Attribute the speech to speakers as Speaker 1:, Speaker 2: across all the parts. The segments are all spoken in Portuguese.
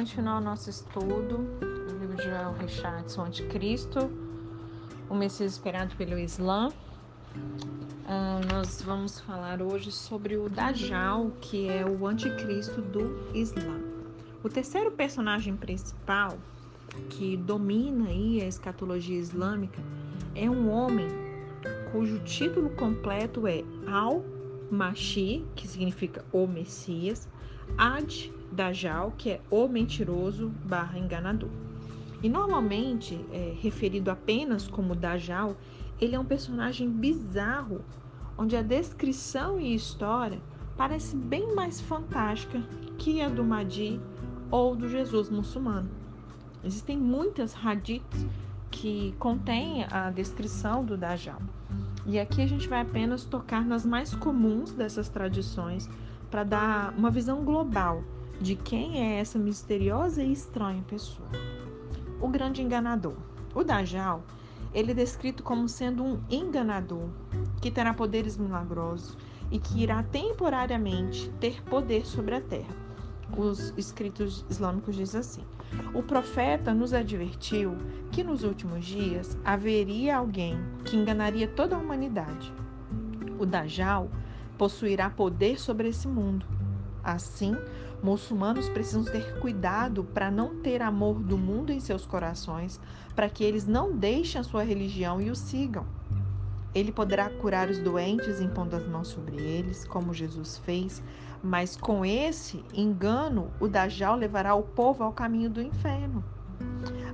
Speaker 1: continuar o nosso estudo do livro de Joel Richardson, Anticristo, o Messias esperado pelo Islã. Uh, nós vamos falar hoje sobre o Dajjal, que é o anticristo do Islã. O terceiro personagem principal que domina aí a escatologia islâmica é um homem cujo título completo é Al-Mashi, que significa o Messias, Ad Dajjal, que é o mentiroso barra enganador. E normalmente, é, referido apenas como Dajjal, ele é um personagem bizarro, onde a descrição e história parece bem mais fantástica que a do Mahdi ou do Jesus muçulmano. Existem muitas hadiths que contêm a descrição do Dajjal. E aqui a gente vai apenas tocar nas mais comuns dessas tradições para dar uma visão global de quem é essa misteriosa e estranha pessoa. O grande enganador. O Dajjal, ele é descrito como sendo um enganador que terá poderes milagrosos e que irá temporariamente ter poder sobre a terra. Os escritos islâmicos dizem assim: O profeta nos advertiu que nos últimos dias haveria alguém que enganaria toda a humanidade. O Dajjal possuirá poder sobre esse mundo. Assim, Muçulmanos precisam ter cuidado para não ter amor do mundo em seus corações, para que eles não deixem a sua religião e o sigam. Ele poderá curar os doentes impondo as mãos sobre eles, como Jesus fez, mas com esse engano, o Dajjal levará o povo ao caminho do inferno.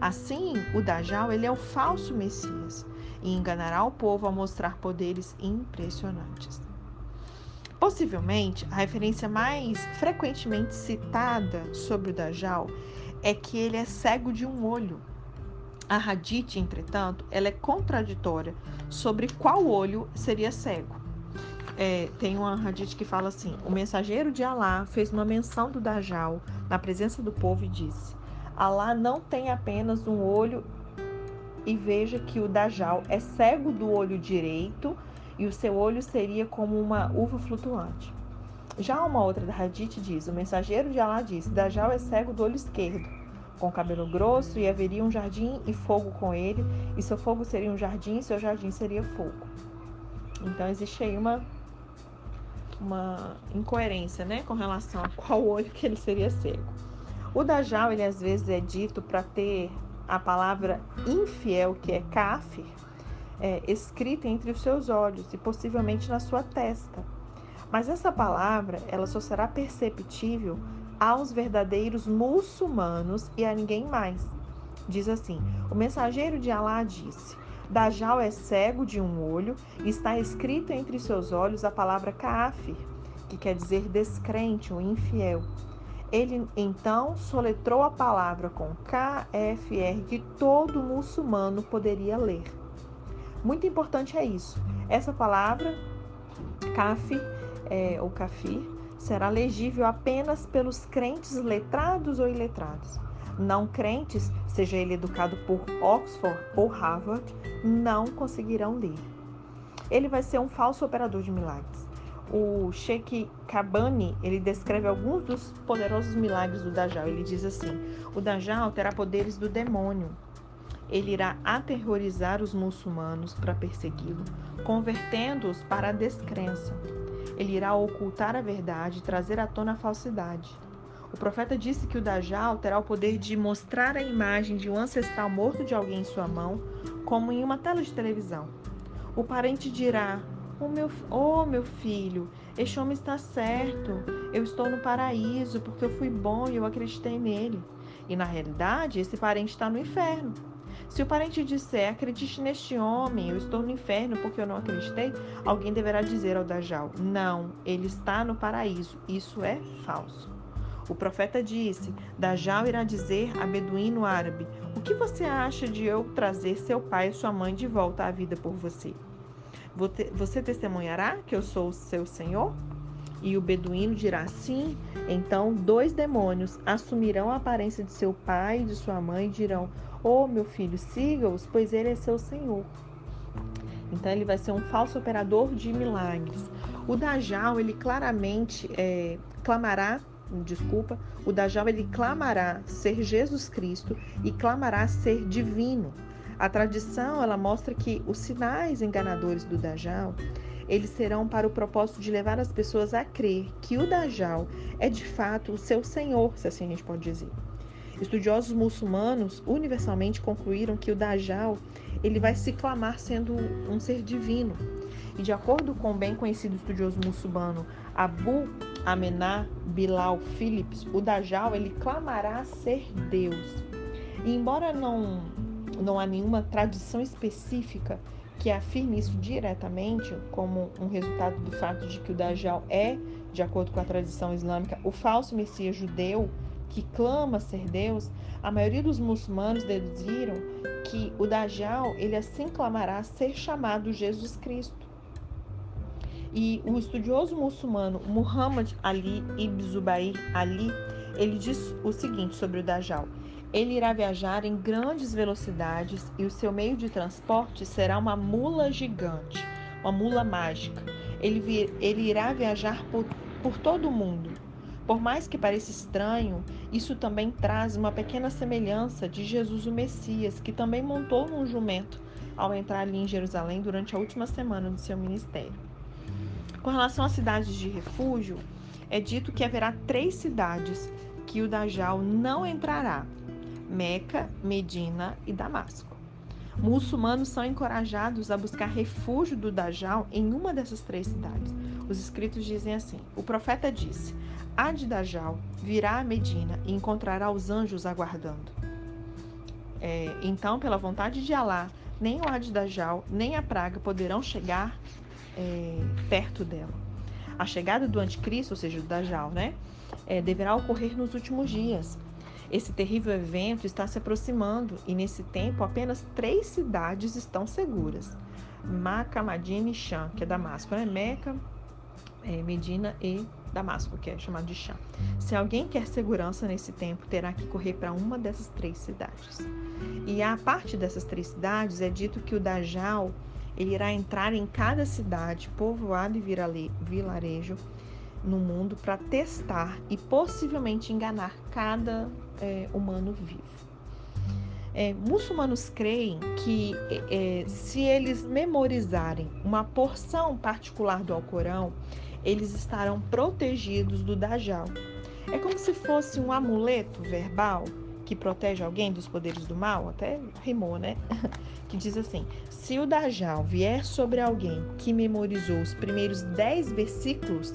Speaker 1: Assim, o Dajjal ele é o falso Messias e enganará o povo ao mostrar poderes impressionantes. Possivelmente, a referência mais frequentemente citada sobre o Dajjal é que ele é cego de um olho. A Hadith, entretanto, ela é contraditória sobre qual olho seria cego. É, tem uma Hadith que fala assim: o mensageiro de Alá fez uma menção do Dajjal na presença do povo e disse: Alá não tem apenas um olho e veja que o Dajjal é cego do olho direito e o seu olho seria como uma uva flutuante. Já uma outra da Hadith diz: O mensageiro de Alá disse: Dajjal é cego do olho esquerdo, com cabelo grosso, e haveria um jardim e fogo com ele, e seu fogo seria um jardim, e seu jardim seria fogo. Então existe aí uma, uma incoerência né, com relação a qual olho que ele seria cego. O Dajjal, ele às vezes é dito para ter a palavra infiel, que é kafir, é, escrita entre os seus olhos e possivelmente na sua testa. Mas essa palavra, ela só será perceptível aos verdadeiros muçulmanos e a ninguém mais. Diz assim: O mensageiro de Alá disse: Dajjal é cego de um olho e está escrito entre seus olhos a palavra kafir, que quer dizer descrente ou infiel. Ele então soletrou a palavra com KFR que todo muçulmano poderia ler. Muito importante é isso. Essa palavra, kafir, é, ou kafir, será legível apenas pelos crentes letrados ou iletrados. Não crentes, seja ele educado por Oxford ou Harvard, não conseguirão ler. Ele vai ser um falso operador de milagres. O Sheikh Kabani, ele descreve alguns dos poderosos milagres do Dajjal. Ele diz assim: "O Dajjal terá poderes do demônio, ele irá aterrorizar os muçulmanos para persegui-lo, convertendo-os para a descrença. Ele irá ocultar a verdade e trazer à tona a falsidade. O profeta disse que o Dajjal terá o poder de mostrar a imagem de um ancestral morto de alguém em sua mão, como em uma tela de televisão. O parente dirá: Oh meu, oh, meu filho, este homem está certo. Eu estou no paraíso porque eu fui bom e eu acreditei nele. E na realidade, esse parente está no inferno. Se o parente disser, acredite neste homem, eu estou no inferno porque eu não acreditei, alguém deverá dizer ao Dajjal, não, ele está no paraíso. Isso é falso. O profeta disse, Dajjal irá dizer a beduíno árabe, o que você acha de eu trazer seu pai e sua mãe de volta à vida por você? Você testemunhará que eu sou o seu senhor? E o beduíno dirá sim. Então, dois demônios assumirão a aparência de seu pai e de sua mãe e dirão: Oh, meu filho, siga-os, pois ele é seu senhor. Então, ele vai ser um falso operador de milagres. O Dajjal, ele claramente é, clamará desculpa, o Dajjal ele clamará ser Jesus Cristo e clamará ser divino. A tradição ela mostra que os sinais enganadores do Dajjal eles serão para o propósito de levar as pessoas a crer que o Dajjal é de fato o seu senhor, se assim a gente pode dizer. Estudiosos muçulmanos universalmente concluíram que o Dajjal ele vai se clamar sendo um ser divino. E de acordo com o bem conhecido estudioso muçulmano Abu Amená Bilal Phillips, o Dajjal ele clamará ser Deus. E embora não não há nenhuma tradição específica que afirme isso diretamente, como um resultado do fato de que o Dajjal é, de acordo com a tradição islâmica, o falso Messias judeu que clama ser Deus, a maioria dos muçulmanos deduziram que o Dajjal ele assim clamará ser chamado Jesus Cristo. E o estudioso muçulmano Muhammad Ali ibn Zubair Ali, ele diz o seguinte sobre o Dajjal: ele irá viajar em grandes velocidades e o seu meio de transporte será uma mula gigante, uma mula mágica. Ele, vir, ele irá viajar por, por todo o mundo. Por mais que pareça estranho, isso também traz uma pequena semelhança de Jesus o Messias, que também montou num jumento ao entrar ali em Jerusalém durante a última semana do seu ministério. Com relação às cidades de refúgio, é dito que haverá três cidades que o Dajjal não entrará: Meca, Medina e Damasco. Muçulmanos são encorajados a buscar refúgio do Dajjal em uma dessas três cidades. Os escritos dizem assim: O profeta disse: Ad Dajjal virá a Medina e encontrará os anjos aguardando. É, então, pela vontade de Alá, nem o Ad Dajjal nem a praga poderão chegar é, perto dela. A chegada do anticristo, ou seja, do Dajjal, né, é, deverá ocorrer nos últimos dias. Esse terrível evento está se aproximando e, nesse tempo, apenas três cidades estão seguras: Maca, Madina e Sham, que é Damasco, né? Meca, é, Medina e Damasco, que é chamado de Sham. Se alguém quer segurança nesse tempo, terá que correr para uma dessas três cidades. E a parte dessas três cidades é dito que o Dajjal ele irá entrar em cada cidade, povoado e vilarejo no mundo para testar e possivelmente enganar cada é, humano vivo. É, muçulmanos creem que é, se eles memorizarem uma porção particular do Alcorão, eles estarão protegidos do Dajjal. É como se fosse um amuleto verbal que protege alguém dos poderes do mal, até rimou, né? que diz assim: se o Dajjal vier sobre alguém que memorizou os primeiros dez versículos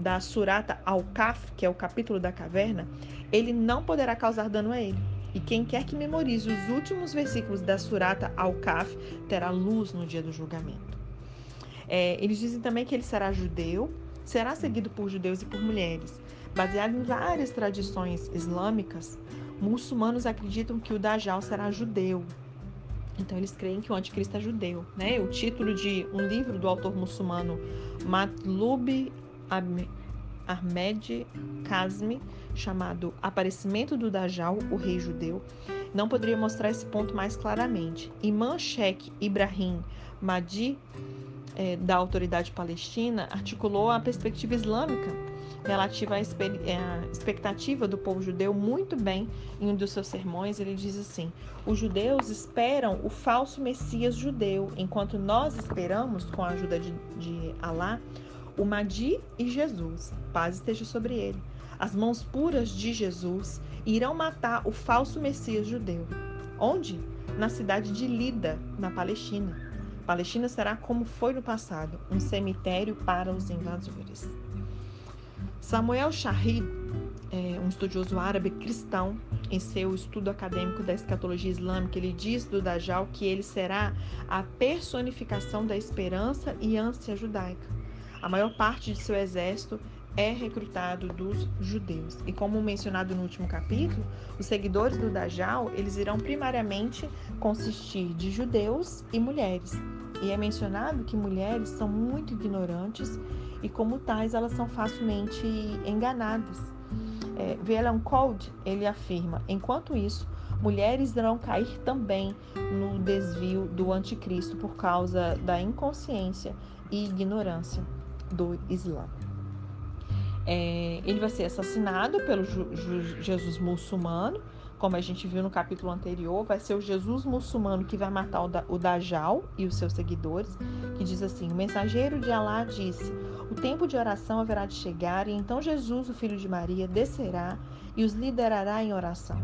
Speaker 1: da Surata Al-Kaf, que é o capítulo da caverna, ele não poderá causar dano a ele. E quem quer que memorize os últimos versículos da Surata Al-Kaf terá luz no dia do julgamento. É, eles dizem também que ele será judeu, será seguido por judeus e por mulheres. Baseado em várias tradições islâmicas, muçulmanos acreditam que o Dajjal será judeu. Então eles creem que o anticristo é judeu, né? O título de um livro do autor muçulmano Matlub Ahmed Kazmi, chamado Aparecimento do Dajjal, o rei judeu, não poderia mostrar esse ponto mais claramente. Imam Sheikh Ibrahim Mahdi, é, da autoridade palestina, articulou a perspectiva islâmica relativa à expectativa do povo judeu muito bem em um dos seus sermões. Ele diz assim: Os judeus esperam o falso Messias judeu, enquanto nós esperamos, com a ajuda de, de o Madi e Jesus, paz esteja sobre ele. As mãos puras de Jesus irão matar o falso Messias judeu. Onde? Na cidade de Lida, na Palestina. Palestina será como foi no passado, um cemitério para os invasores. Samuel Shahid, é, um estudioso árabe cristão, em seu estudo acadêmico da escatologia islâmica, ele diz do Dajjal que ele será a personificação da esperança e ânsia judaica. A maior parte de seu exército é recrutado dos judeus. E como mencionado no último capítulo, os seguidores do Dajjal, eles irão primariamente consistir de judeus e mulheres. E é mencionado que mulheres são muito ignorantes e como tais elas são facilmente enganadas. É, Velan Code, ele afirma, enquanto isso, mulheres irão cair também no desvio do anticristo por causa da inconsciência e ignorância do Islã. É, ele vai ser assassinado pelo Jesus muçulmano, como a gente viu no capítulo anterior, vai ser o Jesus muçulmano que vai matar o, da, o Dajjal e os seus seguidores, que diz assim: O mensageiro de Alá disse: O tempo de oração haverá de chegar, e então Jesus, o filho de Maria, descerá e os liderará em oração.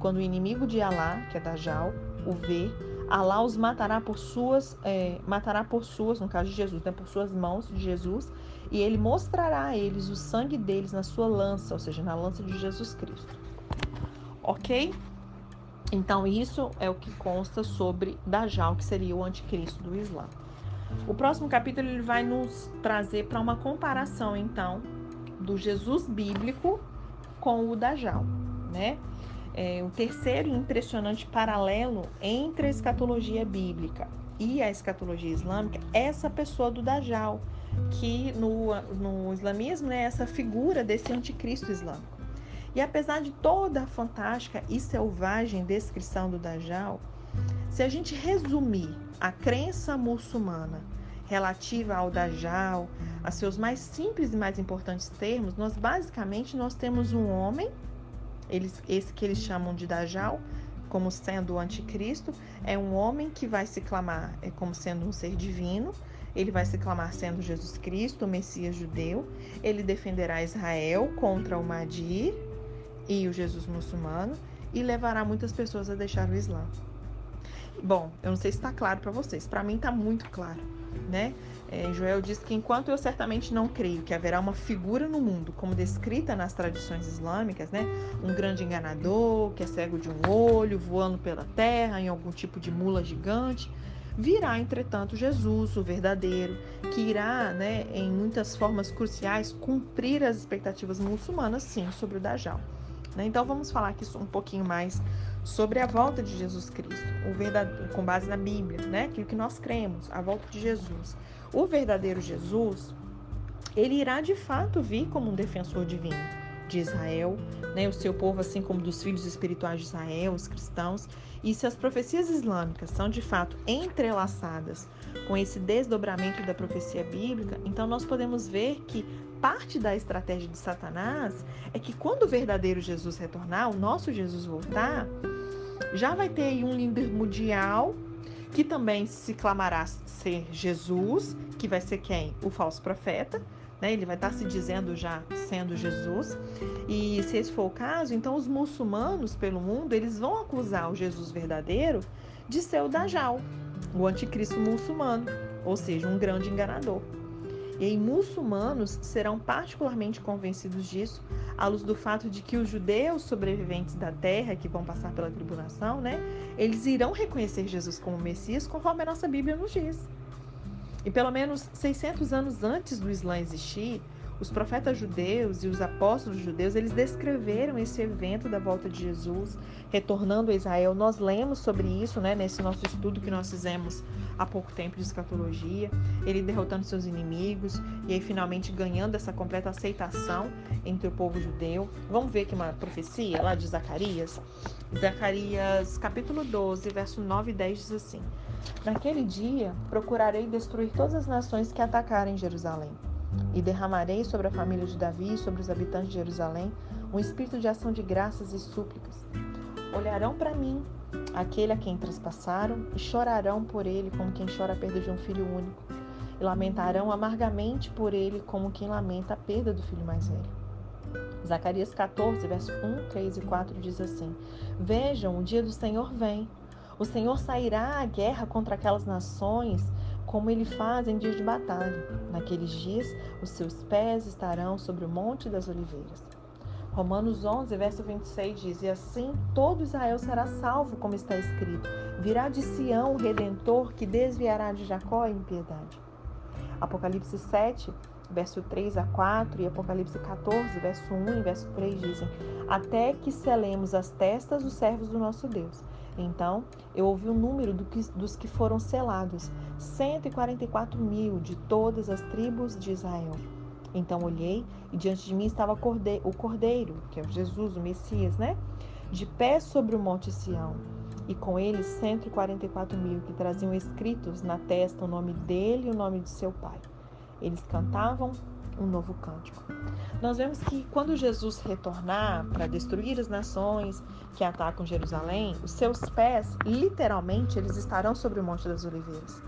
Speaker 1: Quando o inimigo de Alá, que é Dajjal, o ver, Alá os matará por suas, é, matará por suas, no caso de Jesus, né, por suas mãos de Jesus, e ele mostrará a eles o sangue deles na sua lança, ou seja, na lança de Jesus Cristo ok? Então, isso é o que consta sobre Dajjal, que seria o anticristo do Islã. O próximo capítulo ele vai nos trazer para uma comparação, então, do Jesus bíblico com o Dajjal, né? É, o terceiro impressionante paralelo entre a escatologia bíblica e a escatologia islâmica é essa pessoa do Dajjal, que no, no islamismo é essa figura desse anticristo islâmico. E apesar de toda a fantástica e selvagem descrição do Dajjal, se a gente resumir a crença muçulmana relativa ao Dajjal, a seus mais simples e mais importantes termos, nós basicamente nós temos um homem, eles, esse que eles chamam de Dajjal, como sendo o anticristo, é um homem que vai se clamar é como sendo um ser divino, ele vai se clamar sendo Jesus Cristo, o Messias judeu, ele defenderá Israel contra o Mahdi, e o Jesus muçulmano e levará muitas pessoas a deixar o Islã. Bom, eu não sei se está claro para vocês, para mim está muito claro, né? É, Joel diz que enquanto eu certamente não creio que haverá uma figura no mundo como descrita nas tradições islâmicas, né? Um grande enganador que é cego de um olho, voando pela terra em algum tipo de mula gigante, virá, entretanto, Jesus, o verdadeiro, que irá, né, em muitas formas cruciais, cumprir as expectativas muçulmanas, sim, sobre o Dajjal. Né? Então vamos falar aqui um pouquinho mais sobre a volta de Jesus Cristo, o verdadeiro, com base na Bíblia, né? aquilo que nós cremos, a volta de Jesus. O verdadeiro Jesus, ele irá de fato vir como um defensor divino de Israel, né, o seu povo, assim como dos filhos espirituais de Israel, os cristãos. E se as profecias islâmicas são de fato entrelaçadas com esse desdobramento da profecia bíblica, então nós podemos ver que parte da estratégia de Satanás é que quando o verdadeiro Jesus retornar, o nosso Jesus voltar, já vai ter aí um líder mundial que também se clamará ser Jesus, que vai ser quem? O falso profeta, né? Ele vai estar se dizendo já sendo Jesus. E se esse for o caso, então os muçulmanos pelo mundo, eles vão acusar o Jesus verdadeiro de ser o Dajjal, o anticristo muçulmano, ou seja, um grande enganador. E aí, muçulmanos serão particularmente convencidos disso à luz do fato de que os judeus sobreviventes da terra, que vão passar pela tribulação, né, eles irão reconhecer Jesus como Messias, conforme a nossa Bíblia nos diz. E pelo menos 600 anos antes do Islã existir, os profetas judeus e os apóstolos judeus, eles descreveram esse evento da volta de Jesus, retornando a Israel. Nós lemos sobre isso, né, nesse nosso estudo que nós fizemos há pouco tempo de escatologia, ele derrotando seus inimigos e aí finalmente ganhando essa completa aceitação entre o povo judeu. Vamos ver aqui uma profecia lá de Zacarias. Zacarias capítulo 12, verso 9 e 10 diz assim: Naquele dia procurarei destruir todas as nações que atacarem Jerusalém e derramarei sobre a família de Davi e sobre os habitantes de Jerusalém um espírito de ação de graças e súplicas. Olharão para mim, aquele a quem traspassaram, e chorarão por ele como quem chora a perda de um filho único, e lamentarão amargamente por ele como quem lamenta a perda do filho mais velho. Zacarias 14, verso 1, 3 e 4 diz assim: Vejam, o dia do Senhor vem. O Senhor sairá à guerra contra aquelas nações como ele faz em dias de batalha. Naqueles dias, os seus pés estarão sobre o Monte das Oliveiras. Romanos 11, verso 26 diz: E assim todo Israel será salvo, como está escrito: Virá de Sião o redentor que desviará de Jacó a impiedade. Apocalipse 7, verso 3 a 4 e Apocalipse 14, verso 1 e verso 3 dizem: Até que selemos as testas dos servos do nosso Deus então eu ouvi o número do que, dos que foram selados, 144 mil de todas as tribos de Israel. Então olhei e diante de mim estava o cordeiro, que é Jesus, o Messias, né? De pé sobre o monte Sião. E com ele 144 mil que traziam escritos na testa o nome dele e o nome de seu pai. Eles cantavam um novo cântico. Nós vemos que quando Jesus retornar para destruir as nações que atacam Jerusalém, os seus pés, literalmente, eles estarão sobre o Monte das Oliveiras.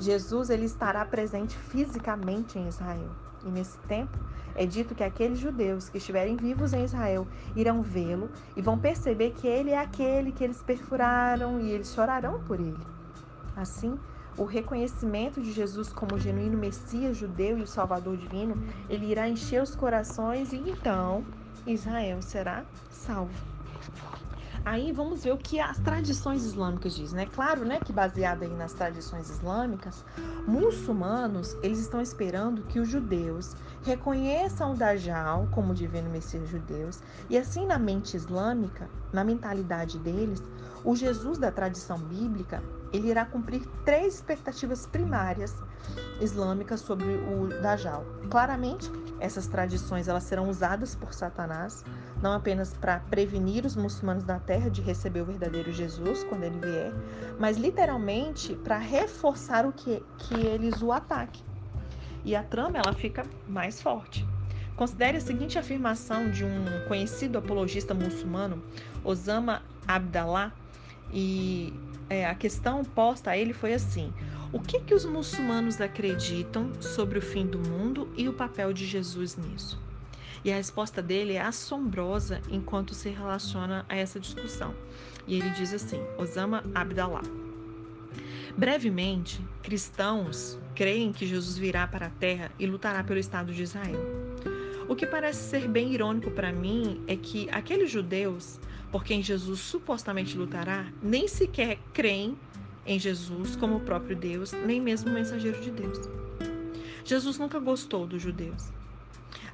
Speaker 1: Jesus ele estará presente fisicamente em Israel. E nesse tempo é dito que aqueles judeus que estiverem vivos em Israel irão vê-lo e vão perceber que ele é aquele que eles perfuraram e eles chorarão por ele. Assim, o reconhecimento de Jesus como genuíno Messias judeu e o Salvador divino, ele irá encher os corações e então Israel será salvo. Aí vamos ver o que as tradições islâmicas dizem, né? Claro, né, que baseado aí nas tradições islâmicas, muçulmanos, eles estão esperando que os judeus reconheçam o Dajjal como divino Messias judeus e assim na mente islâmica, na mentalidade deles, o Jesus da tradição bíblica, ele irá cumprir três expectativas primárias islâmicas sobre o Dajjal. Claramente, essas tradições elas serão usadas por Satanás não apenas para prevenir os muçulmanos da terra de receber o verdadeiro Jesus quando ele vier, mas literalmente para reforçar o que, que eles o ataquem. E a trama ela fica mais forte. Considere a seguinte afirmação de um conhecido apologista muçulmano, Osama Abdallah, e é, a questão posta a ele foi assim: o que, que os muçulmanos acreditam sobre o fim do mundo e o papel de Jesus nisso? E a resposta dele é assombrosa enquanto se relaciona a essa discussão. E ele diz assim: Osama Abdallah. Brevemente, cristãos creem que Jesus virá para a terra e lutará pelo Estado de Israel. O que parece ser bem irônico para mim é que aqueles judeus por quem Jesus supostamente lutará nem sequer creem em Jesus como o próprio Deus, nem mesmo o mensageiro de Deus. Jesus nunca gostou dos judeus.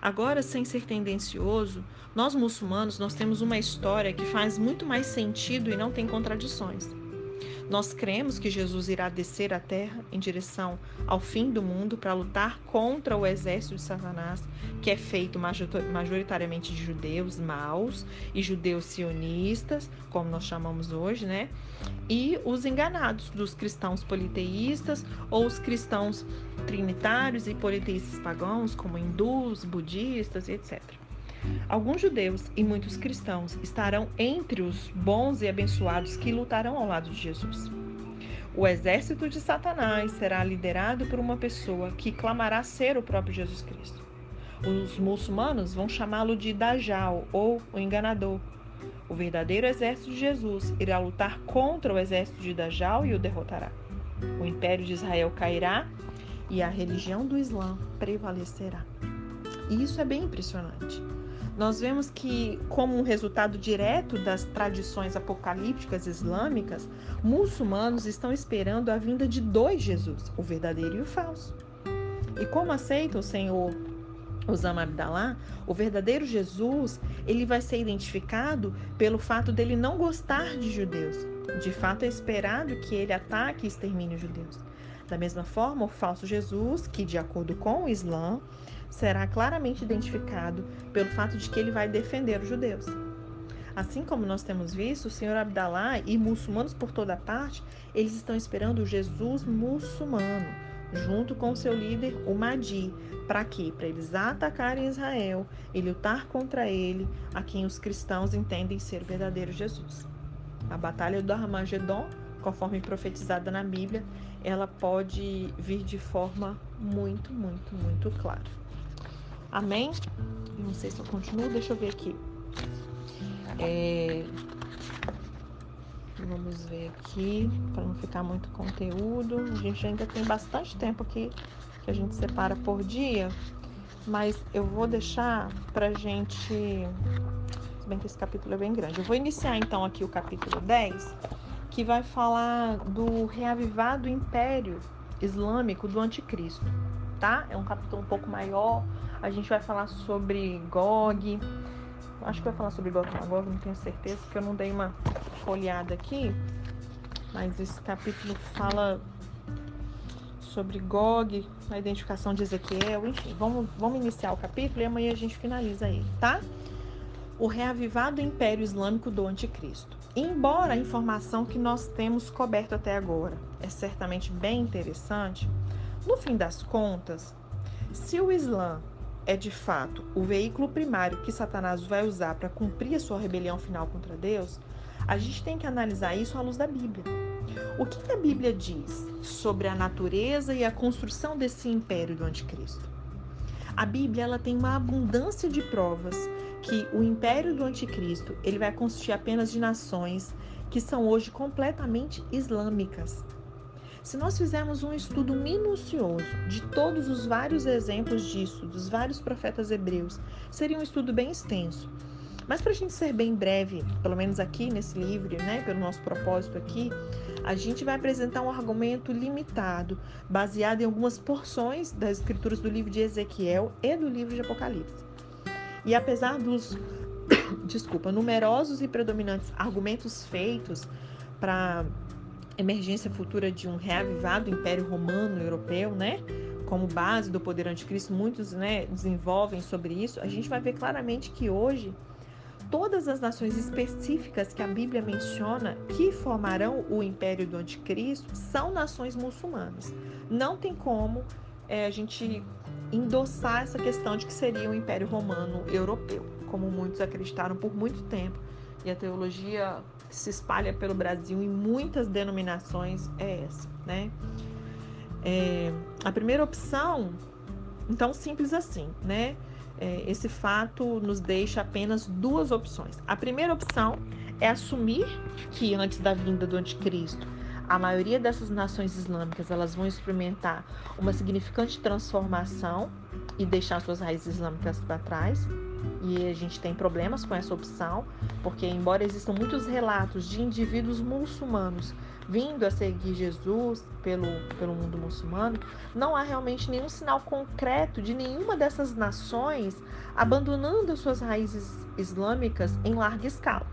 Speaker 1: Agora, sem ser tendencioso, nós muçulmanos nós temos uma história que faz muito mais sentido e não tem contradições. Nós cremos que Jesus irá descer à terra em direção ao fim do mundo para lutar contra o exército de Satanás, que é feito majoritariamente de judeus maus e judeus sionistas, como nós chamamos hoje, né? E os enganados dos cristãos politeístas ou os cristãos trinitários e politeístas pagãos, como hindus, budistas etc. Alguns judeus e muitos cristãos estarão entre os bons e abençoados que lutarão ao lado de Jesus. O exército de Satanás será liderado por uma pessoa que clamará ser o próprio Jesus Cristo. Os muçulmanos vão chamá-lo de Dajjal ou o enganador. O verdadeiro exército de Jesus irá lutar contra o exército de Dajjal e o derrotará. O império de Israel cairá e a religião do Islã prevalecerá. E isso é bem impressionante nós vemos que, como um resultado direto das tradições apocalípticas islâmicas, muçulmanos estão esperando a vinda de dois Jesus, o verdadeiro e o falso. E como aceita o Senhor Osama Abdallah, o verdadeiro Jesus, ele vai ser identificado pelo fato dele não gostar de judeus. De fato, é esperado que ele ataque e extermine os judeus. Da mesma forma, o falso Jesus, que de acordo com o Islã, será claramente identificado pelo fato de que ele vai defender os judeus. Assim como nós temos visto, o Senhor Abdalá e muçulmanos por toda parte, eles estão esperando o Jesus muçulmano, junto com seu líder, o Mahdi. Para quê? Para eles atacarem Israel e lutar contra ele, a quem os cristãos entendem ser o verdadeiro Jesus. A batalha do Armagedon, conforme profetizada na Bíblia, ela pode vir de forma muito, muito, muito clara. Amém? Eu não sei se eu continuo, deixa eu ver aqui. É... Vamos ver aqui, para não ficar muito conteúdo. A gente ainda tem bastante tempo aqui que a gente separa por dia, mas eu vou deixar pra gente. Se bem que esse capítulo é bem grande. Eu vou iniciar então aqui o capítulo 10, que vai falar do reavivado império islâmico do anticristo, tá? É um capítulo um pouco maior, a gente vai falar sobre GOG. Acho que vai falar sobre GOG Magog, não tenho certeza, porque eu não dei uma folheada aqui. Mas esse capítulo fala sobre GOG, a identificação de Ezequiel, enfim. Vamos, vamos iniciar o capítulo e amanhã a gente finaliza ele, tá? O reavivado Império Islâmico do Anticristo. Embora a informação que nós temos coberto até agora é certamente bem interessante, no fim das contas, Se o Islã é de fato o veículo primário que Satanás vai usar para cumprir a sua rebelião final contra Deus, a gente tem que analisar isso à luz da Bíblia. O que a Bíblia diz sobre a natureza e a construção desse império do anticristo? A Bíblia ela tem uma abundância de provas que o império do anticristo ele vai consistir apenas de nações que são hoje completamente islâmicas. Se nós fizermos um estudo minucioso de todos os vários exemplos disso, dos vários profetas hebreus, seria um estudo bem extenso. Mas para a gente ser bem breve, pelo menos aqui nesse livro, né, pelo nosso propósito aqui, a gente vai apresentar um argumento limitado, baseado em algumas porções das escrituras do livro de Ezequiel e do livro de Apocalipse. E apesar dos, desculpa, numerosos e predominantes argumentos feitos para emergência futura de um reavivado Império Romano Europeu, né? Como base do poder anticristo, muitos né, desenvolvem sobre isso. A gente vai ver claramente que hoje todas as nações específicas que a Bíblia menciona que formarão o Império do Anticristo são nações muçulmanas. Não tem como é, a gente endossar essa questão de que seria o Império Romano Europeu, como muitos acreditaram por muito tempo. E a teologia se espalha pelo Brasil em muitas denominações é essa, né? É, a primeira opção, então simples assim, né? É, esse fato nos deixa apenas duas opções. A primeira opção é assumir que antes da vinda do anticristo, a maioria dessas nações islâmicas elas vão experimentar uma significante transformação e deixar suas raízes islâmicas para trás e a gente tem problemas com essa opção, porque embora existam muitos relatos de indivíduos muçulmanos vindo a seguir Jesus pelo, pelo mundo muçulmano, não há realmente nenhum sinal concreto de nenhuma dessas nações abandonando suas raízes islâmicas em larga escala.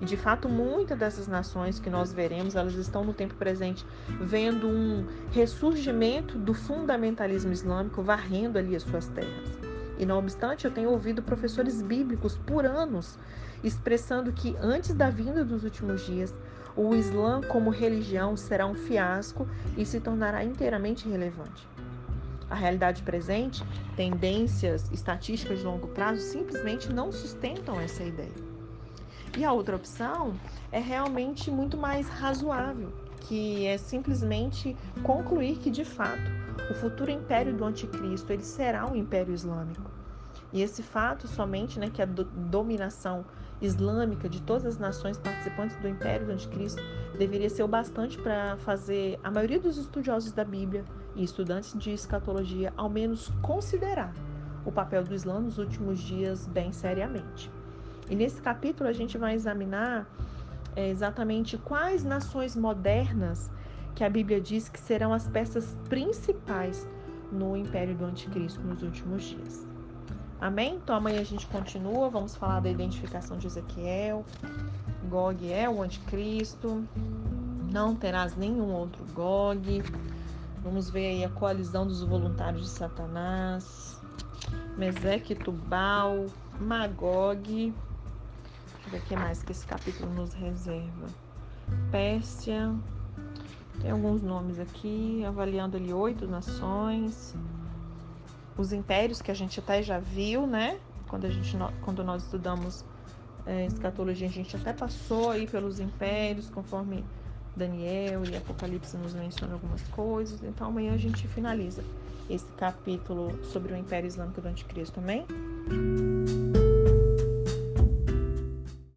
Speaker 1: E de fato, muitas dessas nações que nós veremos, elas estão no tempo presente vendo um ressurgimento do fundamentalismo islâmico varrendo ali as suas terras. E não obstante, eu tenho ouvido professores bíblicos por anos expressando que antes da vinda dos últimos dias, o Islã como religião será um fiasco e se tornará inteiramente irrelevante. A realidade presente, tendências estatísticas de longo prazo simplesmente não sustentam essa ideia. E a outra opção é realmente muito mais razoável, que é simplesmente concluir que de fato o futuro império do anticristo ele será um império islâmico. E esse fato somente, né, que a do dominação islâmica de todas as nações participantes do império do anticristo deveria ser o bastante para fazer a maioria dos estudiosos da Bíblia e estudantes de escatologia ao menos considerar o papel do Islã nos últimos dias bem seriamente. E nesse capítulo a gente vai examinar é, exatamente quais nações modernas que a Bíblia diz que serão as peças principais no império do anticristo nos últimos dias. Amém? Então amanhã a gente continua, vamos falar da identificação de Ezequiel. Gog é o anticristo, não terás nenhum outro Gog. Vamos ver aí a coalizão dos voluntários de Satanás, Meseque Tubal, Magog. Deixa eu ver o que mais que esse capítulo nos reserva. Pérsia, tem alguns nomes aqui, avaliando ali oito nações. Os impérios que a gente até já viu, né? Quando, a gente, quando nós estudamos é, escatologia, a gente até passou aí pelos impérios, conforme Daniel e Apocalipse nos mencionam algumas coisas. Então amanhã a gente finaliza esse capítulo sobre o Império Islâmico do Anticristo, amém?